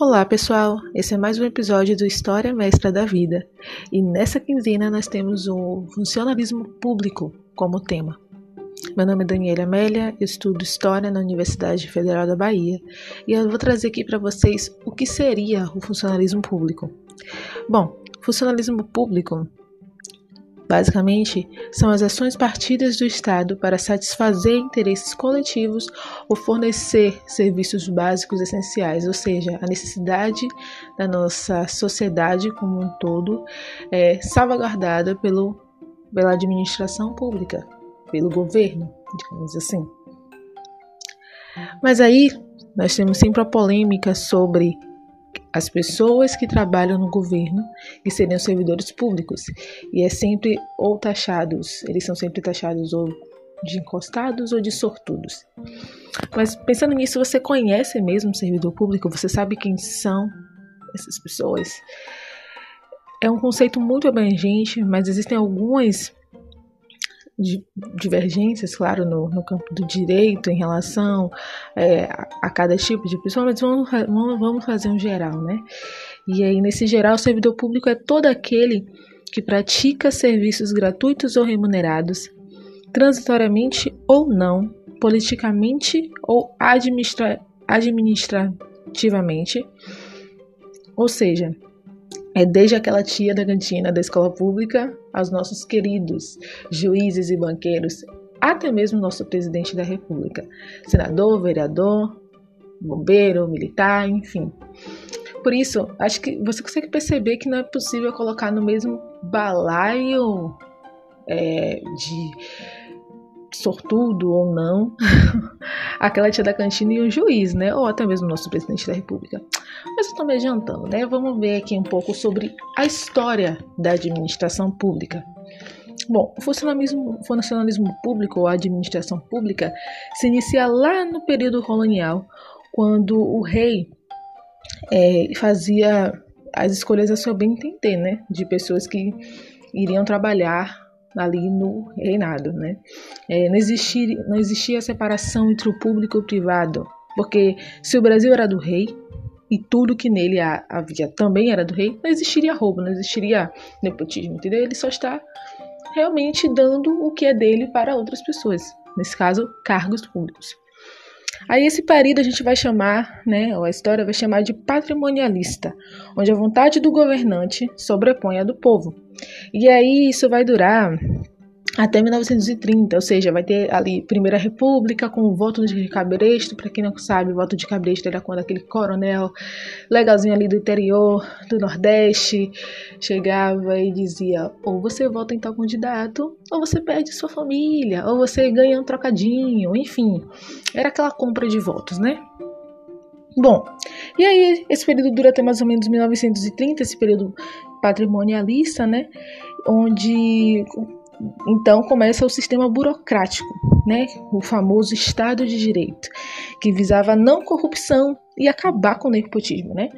Olá pessoal, esse é mais um episódio do História Mestra da Vida e nessa quinzena nós temos o funcionalismo público como tema. Meu nome é Daniela Amélia, eu estudo História na Universidade Federal da Bahia e eu vou trazer aqui para vocês o que seria o funcionalismo público. Bom, funcionalismo público Basicamente, são as ações partidas do Estado para satisfazer interesses coletivos ou fornecer serviços básicos essenciais, ou seja, a necessidade da nossa sociedade como um todo é salvaguardada pelo, pela administração pública, pelo governo, digamos assim. Mas aí nós temos sempre a polêmica sobre as pessoas que trabalham no governo que seriam servidores públicos e é sempre ou taxados, eles são sempre taxados ou de encostados ou de sortudos. Mas pensando nisso, você conhece mesmo um servidor público? Você sabe quem são essas pessoas? É um conceito muito abrangente, mas existem algumas divergências, claro, no, no, campo do direito em relação é, a, cada tipo de pessoa, mas vamos, vamos fazer um geral, né? E aí, nesse geral, o servidor público é todo aquele que pratica serviços gratuitos ou remunerados, transitoriamente ou não, politicamente ou administra administrativamente, ou seja, é desde aquela tia da cantina da escola pública aos nossos queridos juízes e banqueiros, até mesmo nosso presidente da República, senador, vereador, bombeiro, militar, enfim. Por isso, acho que você consegue perceber que não é possível colocar no mesmo balaio é, de sortudo ou não, aquela tia da cantina e o juiz, né? Ou até mesmo o nosso presidente da república. Mas eu tô me adiantando, né? Vamos ver aqui um pouco sobre a história da administração pública. Bom, o funcionalismo, o funcionalismo público ou a administração pública se inicia lá no período colonial, quando o rei é, fazia as escolhas a seu bem entender, né? De pessoas que iriam trabalhar ali no reinado, né? É, não, existia, não existia separação entre o público e o privado, porque se o Brasil era do rei e tudo que nele havia também era do rei, não existiria roubo, não existiria nepotismo, entendeu? Ele só está realmente dando o que é dele para outras pessoas, nesse caso, cargos públicos. Aí esse período a gente vai chamar, né, ou a história vai chamar de patrimonialista, onde a vontade do governante sobrepõe a do povo. E aí isso vai durar até 1930, ou seja, vai ter ali Primeira República com o voto de cabresto, para quem não sabe, o voto de cabresto era quando aquele coronel legalzinho ali do interior, do Nordeste, chegava e dizia: ou você vota em tal candidato, ou você perde sua família, ou você ganha um trocadinho, enfim, era aquela compra de votos, né? Bom, e aí esse período dura até mais ou menos 1930, esse período patrimonialista, né? Onde então começa o sistema burocrático, né? O famoso Estado de Direito, que visava a não corrupção e acabar com o nepotismo, né?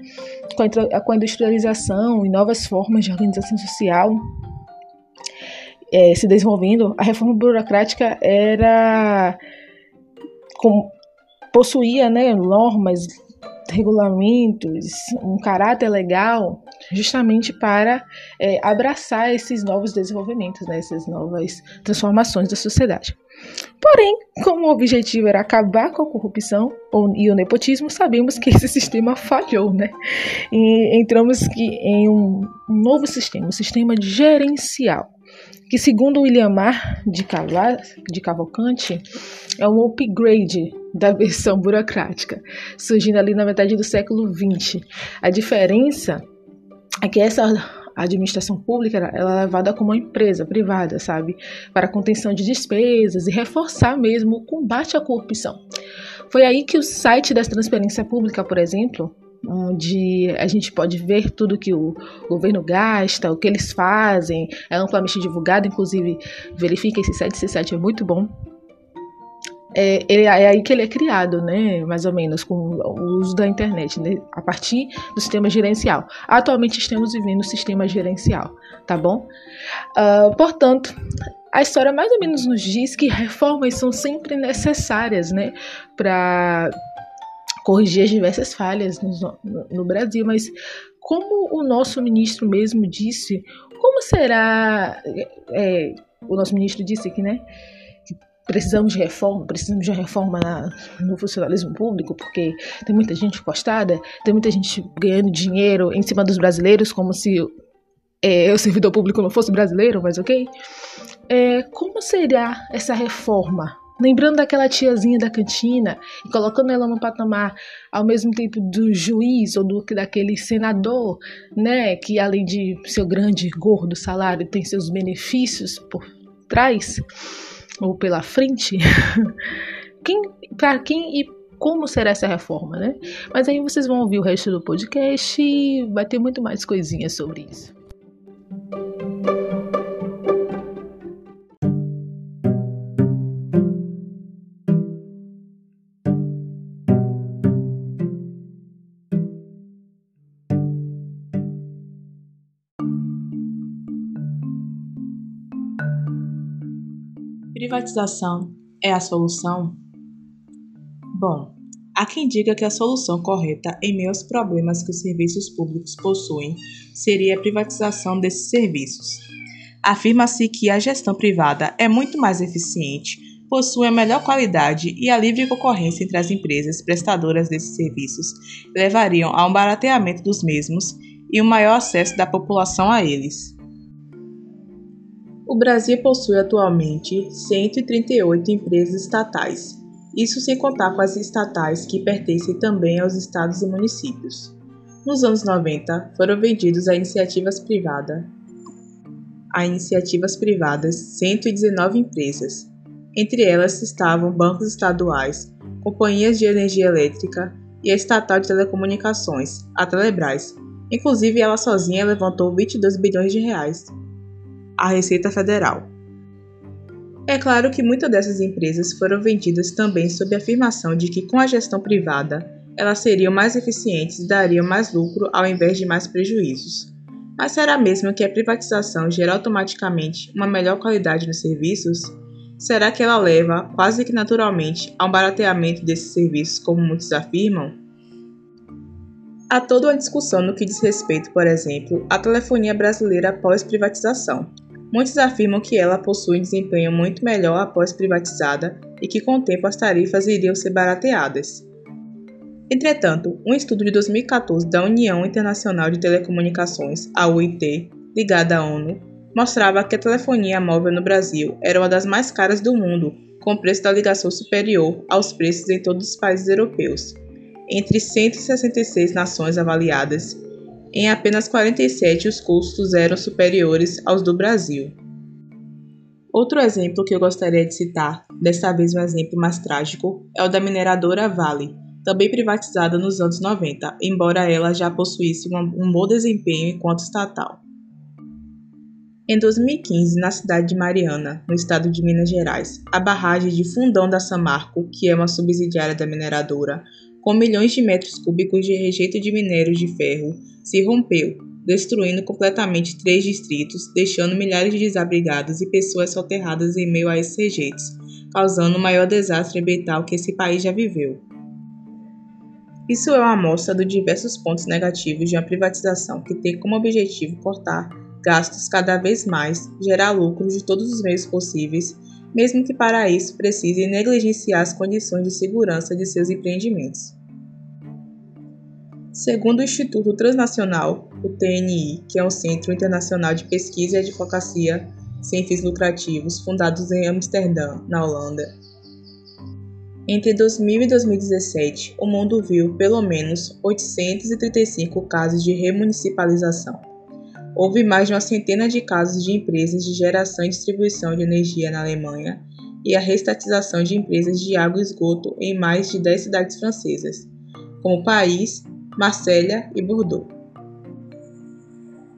Com a, industrialização e novas formas de organização social é, se desenvolvendo, a reforma burocrática era com, possuía né, normas regulamentos, um caráter legal, justamente para é, abraçar esses novos desenvolvimentos, né, essas novas transformações da sociedade. Porém, como o objetivo era acabar com a corrupção e o nepotismo, sabemos que esse sistema falhou, né? E entramos em um novo sistema, um sistema gerencial que segundo William Marr de, de Cavalcante é um upgrade da versão burocrática, surgindo ali na metade do século XX. A diferença é que essa administração pública ela é levada como uma empresa privada, sabe, para contenção de despesas e reforçar mesmo o combate à corrupção. Foi aí que o site da transparência pública, por exemplo, onde a gente pode ver tudo que o governo gasta, o que eles fazem, é amplamente divulgado, inclusive verifica esse site, esse site é muito bom. É, é, aí que ele é criado, né, mais ou menos, com o uso da internet, né, a partir do sistema gerencial. Atualmente estamos vivendo o sistema gerencial, tá bom? Uh, portanto, a história mais ou menos nos diz que reformas são sempre necessárias, né, para corrigir as diversas falhas no, no, no Brasil, mas como o nosso ministro mesmo disse, como será. É, o nosso ministro disse que, né? precisamos de reforma, precisamos de uma reforma na, no funcionalismo público, porque tem muita gente encostada, tem muita gente ganhando dinheiro em cima dos brasileiros, como se é, o servidor público não fosse brasileiro, mas ok. É, como será essa reforma? Lembrando daquela tiazinha da cantina e colocando ela no patamar ao mesmo tempo do juiz ou do daquele senador, né, que além de seu grande gordo salário tem seus benefícios por trás ou pela frente. quem, para quem e como será essa reforma, né? Mas aí vocês vão ouvir o resto do podcast e vai ter muito mais coisinhas sobre isso. Privatização é a solução? Bom, há quem diga que a solução correta em meio aos problemas que os serviços públicos possuem seria a privatização desses serviços. Afirma-se que a gestão privada é muito mais eficiente, possui a melhor qualidade e a livre concorrência entre as empresas prestadoras desses serviços levariam a um barateamento dos mesmos e um maior acesso da população a eles. O Brasil possui atualmente 138 empresas estatais, isso sem contar com as estatais que pertencem também aos estados e municípios. Nos anos 90, foram vendidos a iniciativas privadas a iniciativas privadas 119 empresas. Entre elas estavam bancos estaduais, companhias de energia elétrica e a estatal de telecomunicações, a Telebrás. Inclusive, ela sozinha levantou 22 bilhões de reais à Receita Federal. É claro que muitas dessas empresas foram vendidas também sob a afirmação de que, com a gestão privada, elas seriam mais eficientes e dariam mais lucro ao invés de mais prejuízos. Mas será mesmo que a privatização gera automaticamente uma melhor qualidade nos serviços? Será que ela leva, quase que naturalmente, a um barateamento desses serviços, como muitos afirmam? Há toda uma discussão no que diz respeito, por exemplo, à telefonia brasileira após privatização. Muitos afirmam que ela possui um desempenho muito melhor após privatizada e que com o tempo as tarifas iriam ser barateadas. Entretanto, um estudo de 2014 da União Internacional de Telecomunicações, a UIT, ligada à ONU, mostrava que a telefonia móvel no Brasil era uma das mais caras do mundo, com preço da ligação superior aos preços em todos os países europeus. Entre 166 nações avaliadas, em apenas 47 os custos eram superiores aos do Brasil. Outro exemplo que eu gostaria de citar, desta vez um exemplo mais trágico, é o da mineradora Vale, também privatizada nos anos 90, embora ela já possuísse um bom desempenho enquanto estatal. Em 2015, na cidade de Mariana, no estado de Minas Gerais, a barragem de Fundão da Samarco, que é uma subsidiária da mineradora, com milhões de metros cúbicos de rejeito de minérios de ferro, se rompeu, destruindo completamente três distritos, deixando milhares de desabrigados e pessoas soterradas em meio a esses rejeitos, causando o maior desastre ambiental que esse país já viveu. Isso é uma amostra dos diversos pontos negativos de uma privatização que tem como objetivo cortar gastos cada vez mais, gerar lucros de todos os meios possíveis, mesmo que para isso precise negligenciar as condições de segurança de seus empreendimentos. Segundo o Instituto Transnacional, o TNI, que é um centro internacional de pesquisa e advocacia sem fins lucrativos fundados em Amsterdã, na Holanda, entre 2000 e 2017, o mundo viu pelo menos 835 casos de remunicipalização. Houve mais de uma centena de casos de empresas de geração e distribuição de energia na Alemanha e a restatização de empresas de água e esgoto em mais de 10 cidades francesas, como Paris, Marselha e Bordeaux.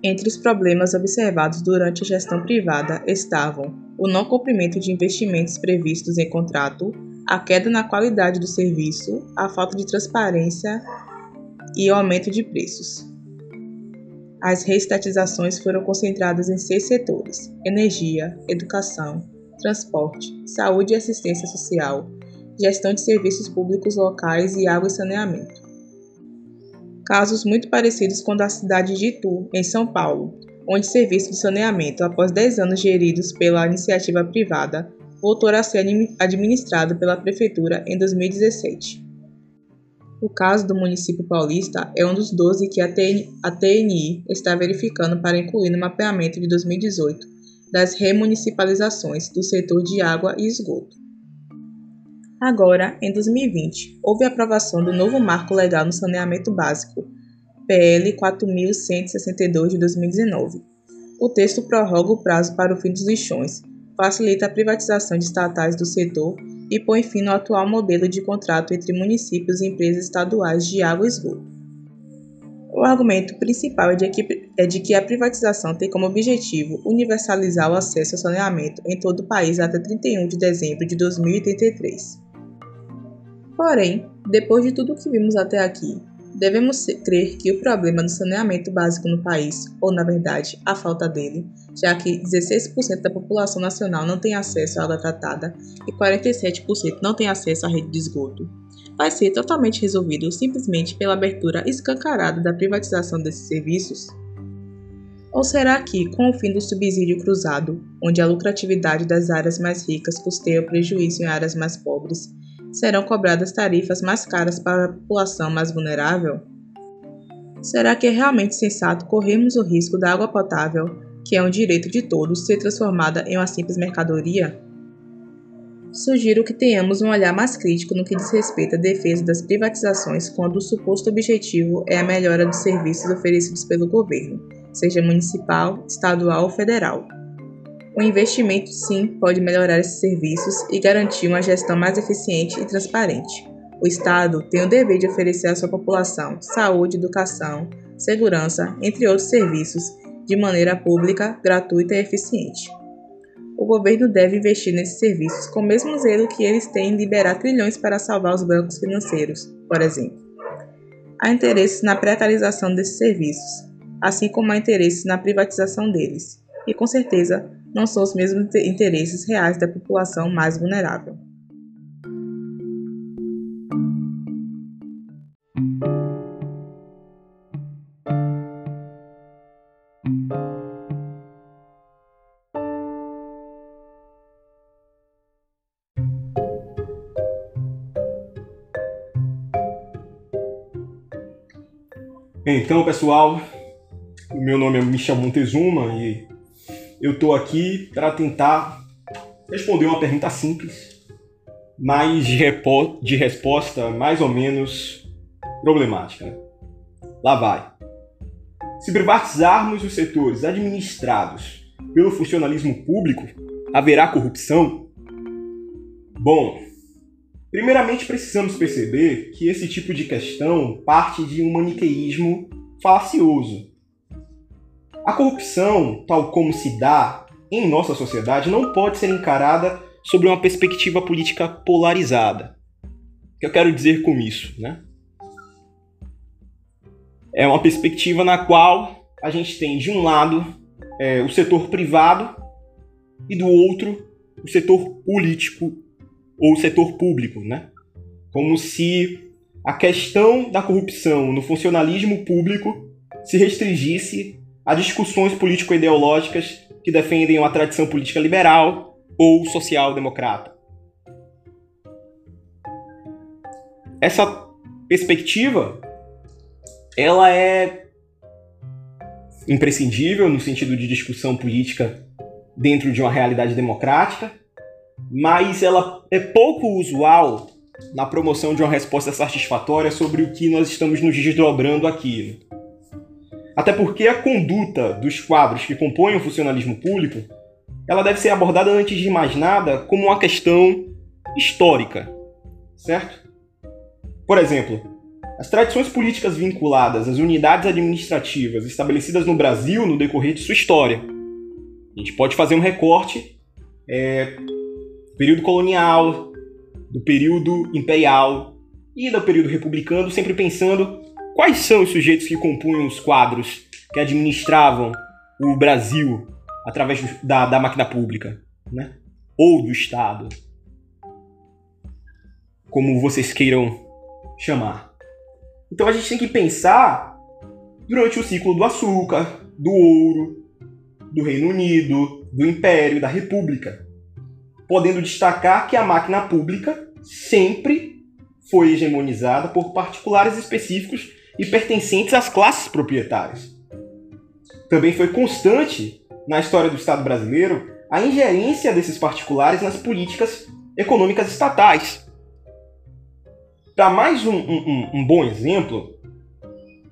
Entre os problemas observados durante a gestão privada estavam o não cumprimento de investimentos previstos em contrato, a queda na qualidade do serviço, a falta de transparência e o aumento de preços. As reestatizações foram concentradas em seis setores: energia, educação, transporte, saúde e assistência social, gestão de serviços públicos locais e água e saneamento. Casos muito parecidos com o da cidade de Itu, em São Paulo, onde serviço de saneamento, após 10 anos geridos pela iniciativa privada, voltou a ser administrado pela Prefeitura em 2017. O caso do município paulista é um dos 12 que a TNI está verificando para incluir no mapeamento de 2018 das remunicipalizações do setor de água e esgoto. Agora, em 2020, houve a aprovação do novo marco legal no saneamento básico, PL 4162 de 2019. O texto prorroga o prazo para o fim dos lixões, facilita a privatização de estatais do setor e põe fim no atual modelo de contrato entre municípios e empresas estaduais de água e esgoto. O argumento principal é de, que, é de que a privatização tem como objetivo universalizar o acesso ao saneamento em todo o país até 31 de dezembro de 2083. Porém, depois de tudo o que vimos até aqui, Devemos crer que o problema do saneamento básico no país, ou na verdade, a falta dele, já que 16% da população nacional não tem acesso à água tratada e 47% não tem acesso à rede de esgoto, vai ser totalmente resolvido simplesmente pela abertura escancarada da privatização desses serviços? Ou será que, com o fim do subsídio cruzado, onde a lucratividade das áreas mais ricas custeia o prejuízo em áreas mais pobres, serão cobradas tarifas mais caras para a população mais vulnerável? Será que é realmente sensato corrermos o risco da água potável, que é um direito de todos, ser transformada em uma simples mercadoria? Sugiro que tenhamos um olhar mais crítico no que diz respeito à defesa das privatizações quando o suposto objetivo é a melhora dos serviços oferecidos pelo governo, seja municipal, estadual ou federal. O investimento, sim, pode melhorar esses serviços e garantir uma gestão mais eficiente e transparente. O Estado tem o dever de oferecer à sua população saúde, educação, segurança, entre outros serviços, de maneira pública, gratuita e eficiente. O governo deve investir nesses serviços com o mesmo zelo que eles têm em liberar trilhões para salvar os bancos financeiros, por exemplo. Há interesses na precarização desses serviços, assim como há interesses na privatização deles, e com certeza não são os mesmos interesses reais da população mais vulnerável. Então, pessoal, meu nome é Michel Montezuma e eu estou aqui para tentar responder uma pergunta simples, mas de, de resposta mais ou menos problemática. Lá vai. Se privatizarmos os setores administrados pelo funcionalismo público, haverá corrupção? Bom, primeiramente precisamos perceber que esse tipo de questão parte de um maniqueísmo falacioso a corrupção, tal como se dá em nossa sociedade, não pode ser encarada sobre uma perspectiva política polarizada. O que eu quero dizer com isso? Né? É uma perspectiva na qual a gente tem, de um lado, é, o setor privado e do outro, o setor político ou o setor público. Né? Como se a questão da corrupção no funcionalismo público se restringisse a discussões político-ideológicas que defendem uma tradição política liberal ou social-democrata. Essa perspectiva ela é imprescindível no sentido de discussão política dentro de uma realidade democrática, mas ela é pouco usual na promoção de uma resposta satisfatória sobre o que nós estamos nos desdobrando aqui. Até porque a conduta dos quadros que compõem o funcionalismo público, ela deve ser abordada antes de mais nada como uma questão histórica, certo? Por exemplo, as tradições políticas vinculadas às unidades administrativas estabelecidas no Brasil no decorrer de sua história. A gente pode fazer um recorte é, do período colonial, do período imperial e do período republicano, sempre pensando Quais são os sujeitos que compunham os quadros que administravam o Brasil através da, da máquina pública, né? Ou do Estado? como vocês queiram chamar. Então a gente tem que pensar durante o ciclo do açúcar, do ouro, do Reino Unido, do Império, da República, podendo destacar que a máquina pública sempre foi hegemonizada por particulares específicos e pertencentes às classes proprietárias. Também foi constante na história do Estado brasileiro a ingerência desses particulares nas políticas econômicas estatais. Para mais um, um, um bom exemplo,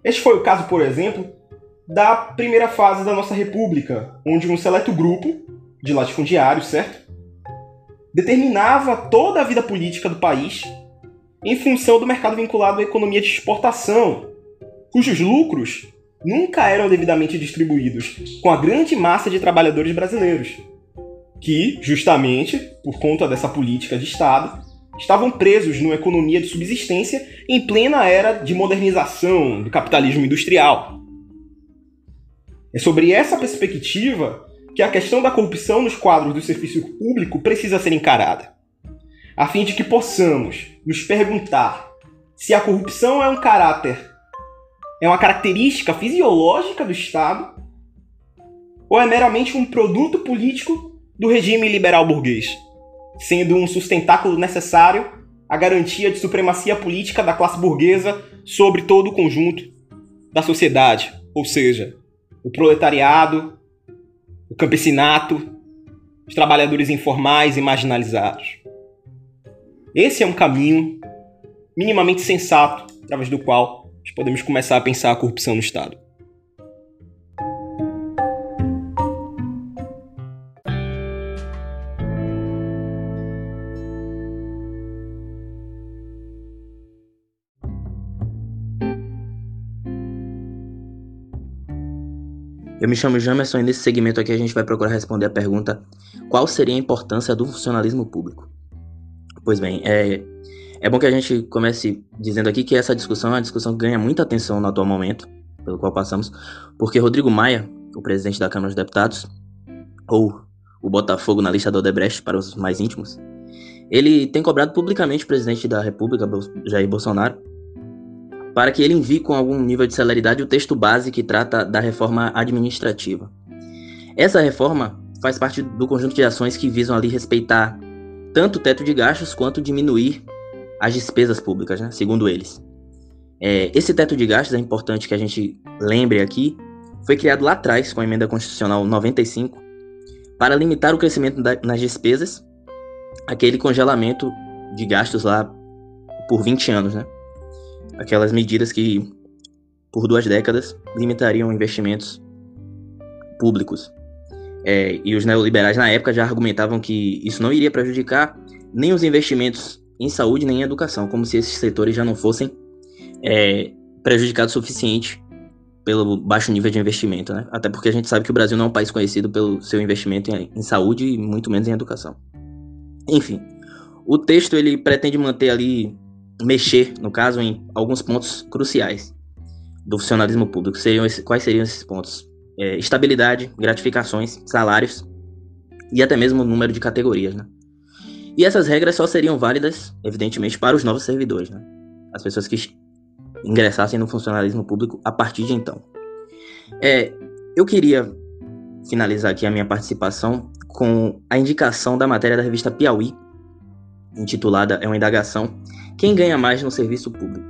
este foi o caso, por exemplo, da primeira fase da nossa república, onde um seleto grupo de latifundiários, certo? Determinava toda a vida política do país em função do mercado vinculado à economia de exportação, cujos lucros nunca eram devidamente distribuídos com a grande massa de trabalhadores brasileiros, que, justamente por conta dessa política de Estado, estavam presos numa economia de subsistência em plena era de modernização do capitalismo industrial. É sobre essa perspectiva que a questão da corrupção nos quadros do serviço público precisa ser encarada, a fim de que possamos nos perguntar se a corrupção é um caráter, é uma característica fisiológica do Estado ou é meramente um produto político do regime liberal burguês, sendo um sustentáculo necessário à garantia de supremacia política da classe burguesa sobre todo o conjunto da sociedade, ou seja, o proletariado, o campesinato, os trabalhadores informais e marginalizados. Esse é um caminho minimamente sensato através do qual podemos começar a pensar a corrupção no Estado. Eu me chamo Jamerson e nesse segmento aqui a gente vai procurar responder a pergunta: qual seria a importância do funcionalismo público? Pois bem, é, é bom que a gente comece dizendo aqui que essa discussão é uma discussão que ganha muita atenção no atual momento, pelo qual passamos, porque Rodrigo Maia, o presidente da Câmara dos Deputados, ou o Botafogo na lista do Odebrecht para os mais íntimos, ele tem cobrado publicamente o presidente da República, Jair Bolsonaro, para que ele envie com algum nível de celeridade o texto base que trata da reforma administrativa. Essa reforma faz parte do conjunto de ações que visam ali respeitar tanto o teto de gastos quanto diminuir as despesas públicas, né, segundo eles. É, esse teto de gastos é importante que a gente lembre aqui, foi criado lá atrás com a emenda constitucional 95 para limitar o crescimento da, nas despesas, aquele congelamento de gastos lá por 20 anos, né? aquelas medidas que, por duas décadas, limitariam investimentos públicos. É, e os neoliberais na época já argumentavam que isso não iria prejudicar nem os investimentos em saúde nem em educação, como se esses setores já não fossem é, prejudicados o suficiente pelo baixo nível de investimento, né? Até porque a gente sabe que o Brasil não é um país conhecido pelo seu investimento em, em saúde e muito menos em educação. Enfim, o texto ele pretende manter ali mexer, no caso, em alguns pontos cruciais do funcionalismo público. Seriam esses, quais seriam esses pontos? É, estabilidade, gratificações, salários e até mesmo o número de categorias, né? E essas regras só seriam válidas, evidentemente, para os novos servidores, né? As pessoas que ingressassem no funcionalismo público a partir de então. É, eu queria finalizar aqui a minha participação com a indicação da matéria da revista Piauí, intitulada É uma indagação quem ganha mais no serviço público?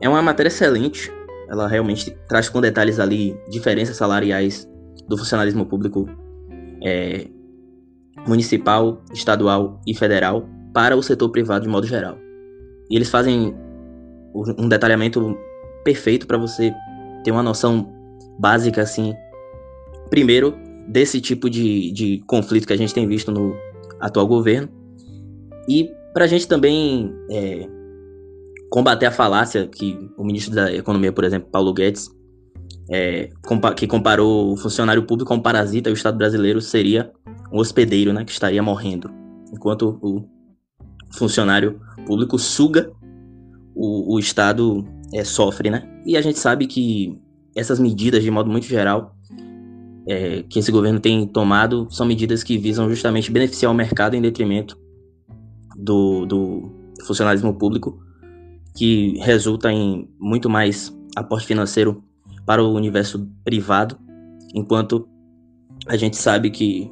É uma matéria excelente, ela realmente traz com detalhes ali diferenças salariais do funcionalismo público é, municipal, estadual e federal para o setor privado de modo geral. E eles fazem um detalhamento perfeito para você ter uma noção básica, assim, primeiro, desse tipo de, de conflito que a gente tem visto no atual governo, e para a gente também é, combater a falácia que o ministro da Economia, por exemplo, Paulo Guedes, é, que comparou o funcionário público com um parasita e o Estado brasileiro seria um hospedeiro, né, que estaria morrendo, enquanto o funcionário público suga, o, o Estado é, sofre, né? E a gente sabe que essas medidas, de modo muito geral, é, que esse governo tem tomado, são medidas que visam justamente beneficiar o mercado em detrimento do, do, funcionalismo público, que resulta em muito mais aporte financeiro para o universo privado, enquanto a gente sabe que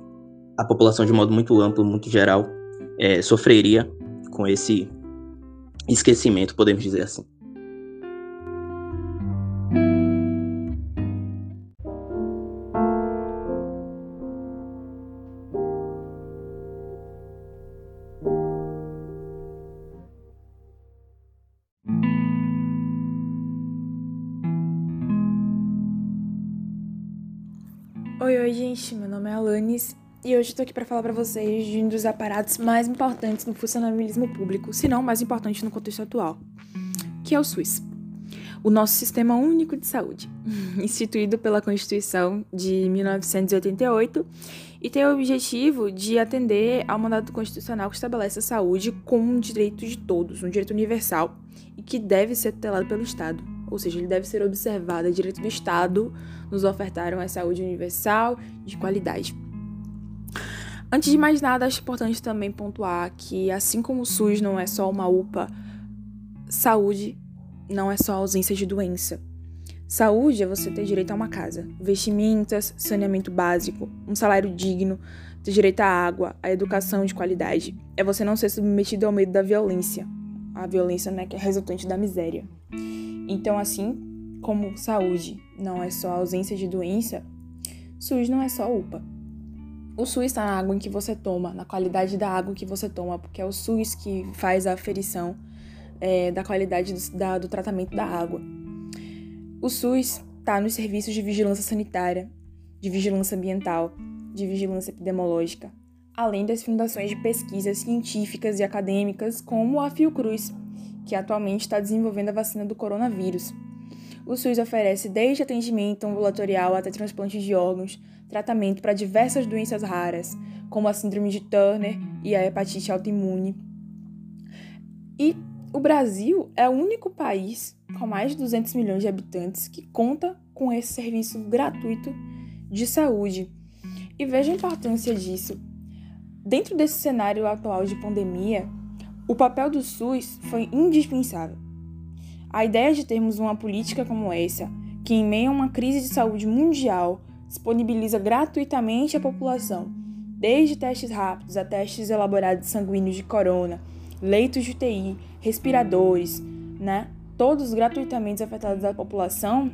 a população, de modo muito amplo, muito geral, é, sofreria com esse esquecimento, podemos dizer assim. Oi, oi, gente. Meu nome é Alanis e hoje estou aqui para falar para vocês de um dos aparatos mais importantes no funcionalismo público, se não mais importante no contexto atual, que é o SUS. O nosso Sistema Único de Saúde, instituído pela Constituição de 1988 e tem o objetivo de atender ao mandato constitucional que estabelece a saúde como um direito de todos, um direito universal e que deve ser tutelado pelo Estado ou seja, ele deve ser observado. É direito do Estado nos ofertaram a saúde universal de qualidade. Antes de mais nada, acho importante também pontuar que, assim como o SUS não é só uma UPA, saúde não é só ausência de doença. Saúde é você ter direito a uma casa, vestimentas, saneamento básico, um salário digno, ter direito à água, à educação de qualidade. É você não ser submetido ao medo da violência, a violência né, que é resultante da miséria. Então, assim como saúde não é só ausência de doença, SUS não é só UPA. O SUS está na água em que você toma, na qualidade da água que você toma, porque é o SUS que faz a aferição é, da qualidade do, da, do tratamento da água. O SUS está nos serviços de vigilância sanitária, de vigilância ambiental, de vigilância epidemiológica, além das fundações de pesquisas científicas e acadêmicas, como a Fiocruz, que atualmente está desenvolvendo a vacina do coronavírus. O SUS oferece desde atendimento ambulatorial até transplante de órgãos, tratamento para diversas doenças raras, como a síndrome de Turner e a hepatite autoimune. E o Brasil é o único país com mais de 200 milhões de habitantes que conta com esse serviço gratuito de saúde. E veja a importância disso. Dentro desse cenário atual de pandemia, o papel do SUS foi indispensável. A ideia de termos uma política como essa, que em meio a uma crise de saúde mundial disponibiliza gratuitamente à população, desde testes rápidos a testes elaborados sanguíneos de corona, leitos de UTI, respiradores, né? Todos gratuitamente afetados à população,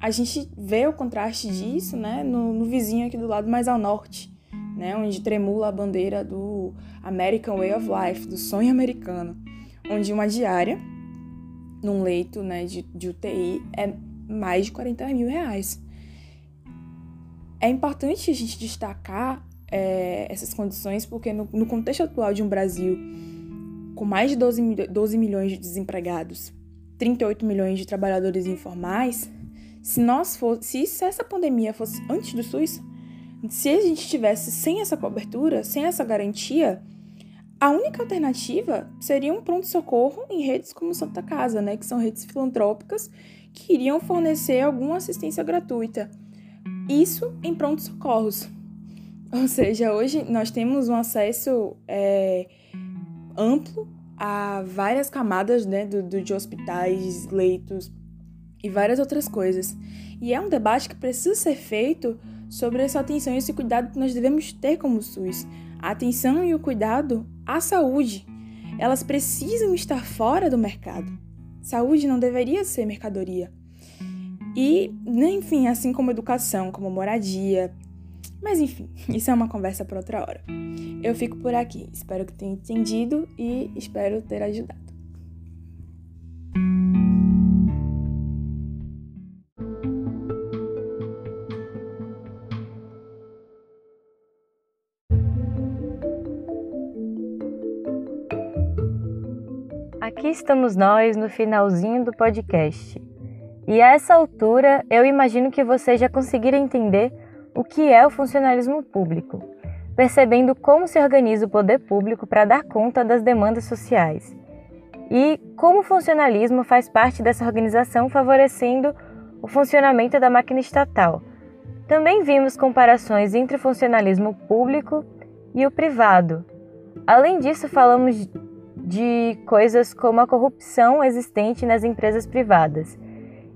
a gente vê o contraste disso, né, no, no vizinho aqui do lado mais ao norte, né, onde tremula a bandeira do American Way of Life, do sonho americano, onde uma diária num leito né, de, de UTI é mais de 40 mil reais. É importante a gente destacar é, essas condições porque no, no, contexto atual de um Brasil com mais de 12, 12 milhões de desempregados, 38 milhões de trabalhadores informais, se nós fosse, se essa pandemia fosse antes do SUS, se a gente tivesse sem essa cobertura, sem essa garantia, a única alternativa seria um pronto-socorro em redes como Santa Casa, né, que são redes filantrópicas que iriam fornecer alguma assistência gratuita. Isso em pronto-socorros. Ou seja, hoje nós temos um acesso é, amplo a várias camadas né, do, do, de hospitais, leitos e várias outras coisas. E é um debate que precisa ser feito sobre essa atenção e esse cuidado que nós devemos ter como SUS. A atenção e o cuidado à saúde. Elas precisam estar fora do mercado. Saúde não deveria ser mercadoria. E, né, enfim, assim como educação, como moradia. Mas enfim, isso é uma conversa para outra hora. Eu fico por aqui. Espero que tenha entendido e espero ter ajudado. Aqui estamos nós no finalzinho do podcast. E a essa altura, eu imagino que vocês já conseguiram entender o que é o funcionalismo público, percebendo como se organiza o poder público para dar conta das demandas sociais. E como o funcionalismo faz parte dessa organização, favorecendo o funcionamento da máquina estatal. Também vimos comparações entre o funcionalismo público e o privado. Além disso, falamos de coisas como a corrupção existente nas empresas privadas.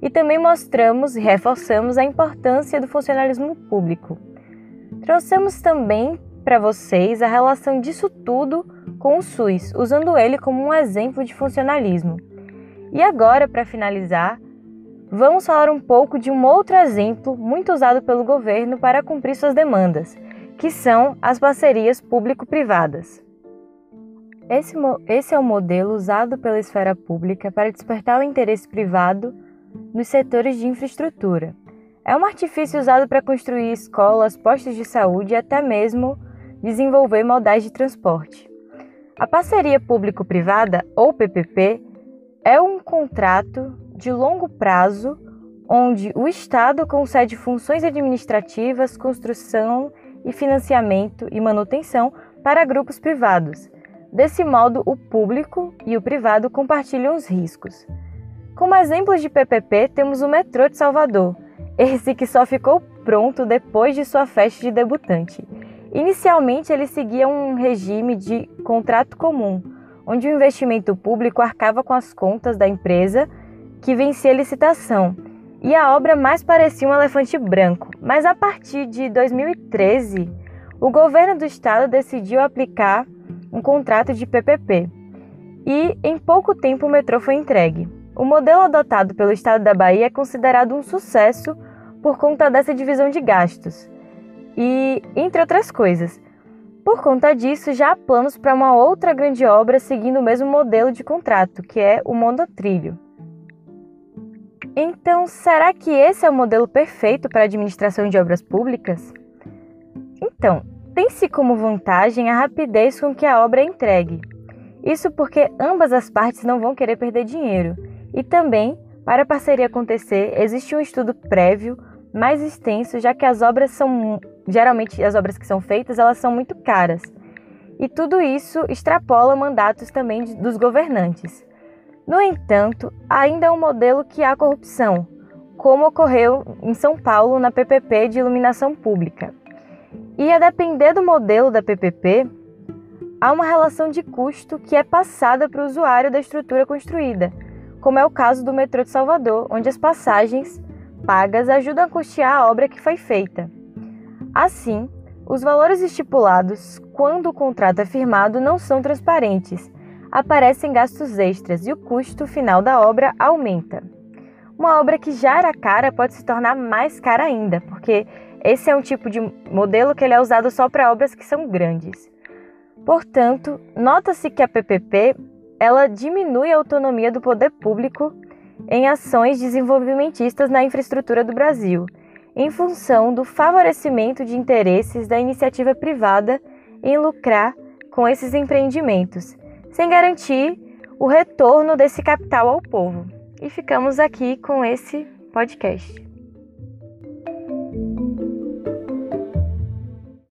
E também mostramos e reforçamos a importância do funcionalismo público. Trouxemos também para vocês a relação disso tudo com o SUS, usando ele como um exemplo de funcionalismo. E agora, para finalizar, vamos falar um pouco de um outro exemplo muito usado pelo governo para cumprir suas demandas, que são as parcerias público-privadas. Esse, esse é o modelo usado pela esfera pública para despertar o interesse privado nos setores de infraestrutura. É um artifício usado para construir escolas, postos de saúde e até mesmo desenvolver modais de transporte. A parceria público-privada, ou PPP, é um contrato de longo prazo onde o Estado concede funções administrativas, construção e financiamento e manutenção para grupos privados. Desse modo, o público e o privado compartilham os riscos. Como exemplos de PPP, temos o metrô de Salvador, esse que só ficou pronto depois de sua festa de debutante. Inicialmente, ele seguia um regime de contrato comum, onde o investimento público arcava com as contas da empresa que vencia a licitação, e a obra mais parecia um elefante branco. Mas a partir de 2013, o governo do estado decidiu aplicar um contrato de PPP, e em pouco tempo o metrô foi entregue. O modelo adotado pelo estado da Bahia é considerado um sucesso por conta dessa divisão de gastos e, entre outras coisas. Por conta disso, já há planos para uma outra grande obra seguindo o mesmo modelo de contrato, que é o monotrilho. Então, será que esse é o modelo perfeito para a administração de obras públicas? Então, tem-se como vantagem a rapidez com que a obra é entregue. Isso porque ambas as partes não vão querer perder dinheiro. E também, para a parceria acontecer, existe um estudo prévio mais extenso, já que as obras são geralmente as obras que são feitas, elas são muito caras. E tudo isso extrapola mandatos também dos governantes. No entanto, ainda é um modelo que há corrupção, como ocorreu em São Paulo na PPP de iluminação pública. E a depender do modelo da PPP, há uma relação de custo que é passada para o usuário da estrutura construída, como é o caso do metrô de Salvador, onde as passagens pagas ajudam a custear a obra que foi feita. Assim, os valores estipulados quando o contrato é firmado não são transparentes, aparecem gastos extras e o custo final da obra aumenta. Uma obra que já era cara pode se tornar mais cara ainda, porque esse é um tipo de modelo que ele é usado só para obras que são grandes. Portanto, nota-se que a PPP ela diminui a autonomia do poder público em ações desenvolvimentistas na infraestrutura do Brasil, em função do favorecimento de interesses da iniciativa privada em lucrar com esses empreendimentos, sem garantir o retorno desse capital ao povo. E ficamos aqui com esse podcast.